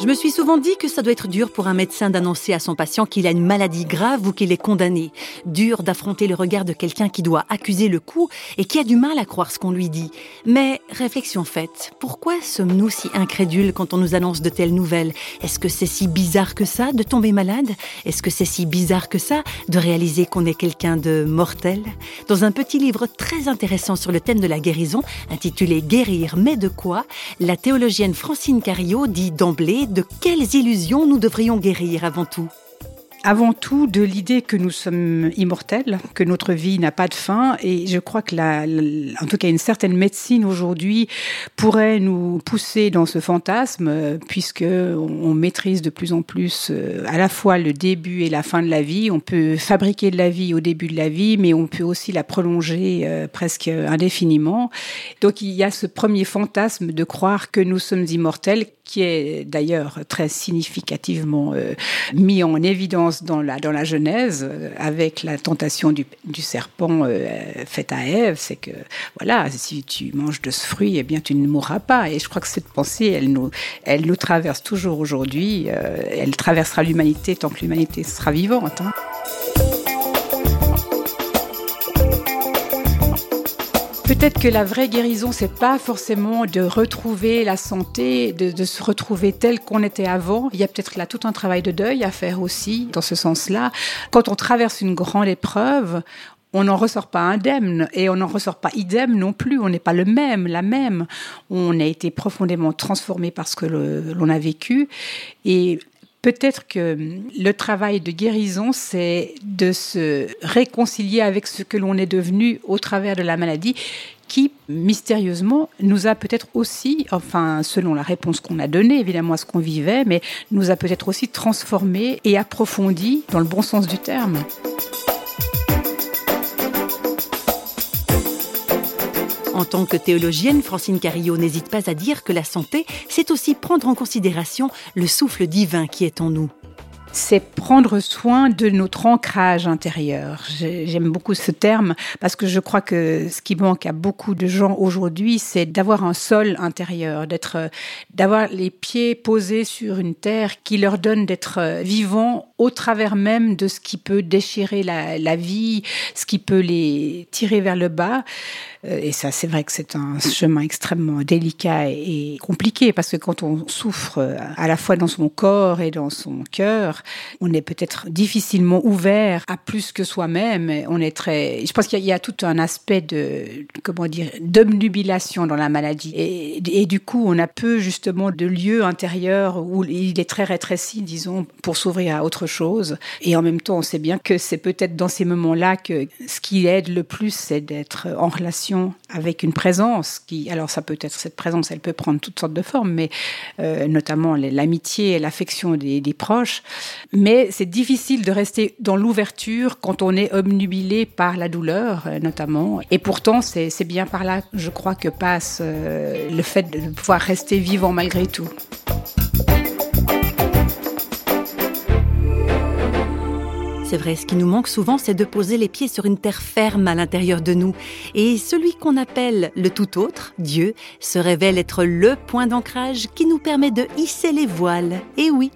Je me suis souvent dit que ça doit être dur pour un médecin d'annoncer à son patient qu'il a une maladie grave ou qu'il est condamné. Dur d'affronter le regard de quelqu'un qui doit accuser le coup et qui a du mal à croire ce qu'on lui dit. Mais réflexion faite, pourquoi sommes-nous si incrédules quand on nous annonce de telles nouvelles? Est-ce que c'est si bizarre que ça de tomber malade? Est-ce que c'est si bizarre que ça de réaliser qu'on est quelqu'un de mortel? Dans un petit livre très intéressant sur le thème de la guérison, intitulé Guérir, mais de quoi La théologienne Francine Cario dit d'emblée de quelles illusions nous devrions guérir avant tout avant tout de l'idée que nous sommes immortels, que notre vie n'a pas de fin. Et je crois que, la, en tout cas, une certaine médecine aujourd'hui pourrait nous pousser dans ce fantasme, puisque on, maîtrise de plus en plus euh, à la fois le début et la fin de la vie. On peut fabriquer de la vie au début de la vie, mais on peut aussi la prolonger euh, presque indéfiniment. Donc il y a ce premier fantasme de croire que nous sommes immortels, qui est d'ailleurs très significativement euh, mis en évidence dans la, dans la Genèse, euh, avec la tentation du, serpent euh, faite à Ève, c'est que, voilà, si tu manges de ce fruit, eh bien, tu ne mourras pas. Et je crois que cette pensée, elle nous, elle nous traverse toujours aujourd'hui, elle traversera l'humanité tant que l'humanité sera vivante. Hein. Peut-être que la vraie guérison, c'est pas forcément de retrouver la santé, de, se retrouver tel qu'on était avant. Il y a peut-être là tout un travail de deuil à faire aussi dans ce sens-là. Quand on traverse une grande épreuve, on n'en ressort pas indemne et on n'en ressort pas idem non plus. On n'est pas le même, la même. On a été profondément transformé par ce que l'on a vécu et Peut-être que le travail de guérison, c'est de se réconcilier avec ce que l'on est devenu au travers de la maladie, qui, mystérieusement, nous a peut-être aussi, enfin, selon la réponse qu'on a donnée, évidemment, à ce qu'on vivait, mais nous a peut-être aussi transformé et approfondi dans le bon sens du terme. En tant que théologienne, Francine Carillo n'hésite pas à dire que la santé, c'est aussi prendre en considération le souffle divin qui est en nous c'est prendre soin de notre ancrage intérieur. J'aime beaucoup ce terme parce que je crois que ce qui manque à beaucoup de gens aujourd'hui, c'est d'avoir un sol intérieur, d'être, d'avoir les pieds posés sur une terre qui leur donne d'être vivants au travers même de ce qui peut déchirer la, vie, ce qui peut les tirer vers le bas. Euh, et ça, c'est vrai que c'est un chemin extrêmement délicat et compliqué parce que quand on souffre euh, à la fois dans son corps et dans son cœur, on est peut-être difficilement ouvert à plus que soi-même. On est très, je pense qu'il y, a tout un aspect de, comment dire, d'obnubilation dans la maladie. Et, et, du coup, on a peu justement de lieux intérieurs où il est très rétréci, disons, pour s'ouvrir à autre chose. Et en même temps, on sait bien que c'est peut-être dans ces moments-là que ce qui aide le plus, c'est d'être en relation avec une présence qui, alors ça peut être cette présence, elle peut prendre toutes sortes de formes, mais euh, notamment l'amitié et l'affection des, proches. Mais c'est difficile de rester dans l'ouverture quand on est obnubilé par la douleur, euh, notamment. Et pourtant, c'est bien par là, je crois, que passe euh, le fait de pouvoir rester vivant malgré tout. C'est vrai, ce qui nous manque souvent, c'est de poser les pieds sur une terre ferme à l'intérieur de nous. Et celui qu'on appelle le tout autre, Dieu, se révèle être le point d'ancrage qui nous permet de hisser les voiles. Et oui,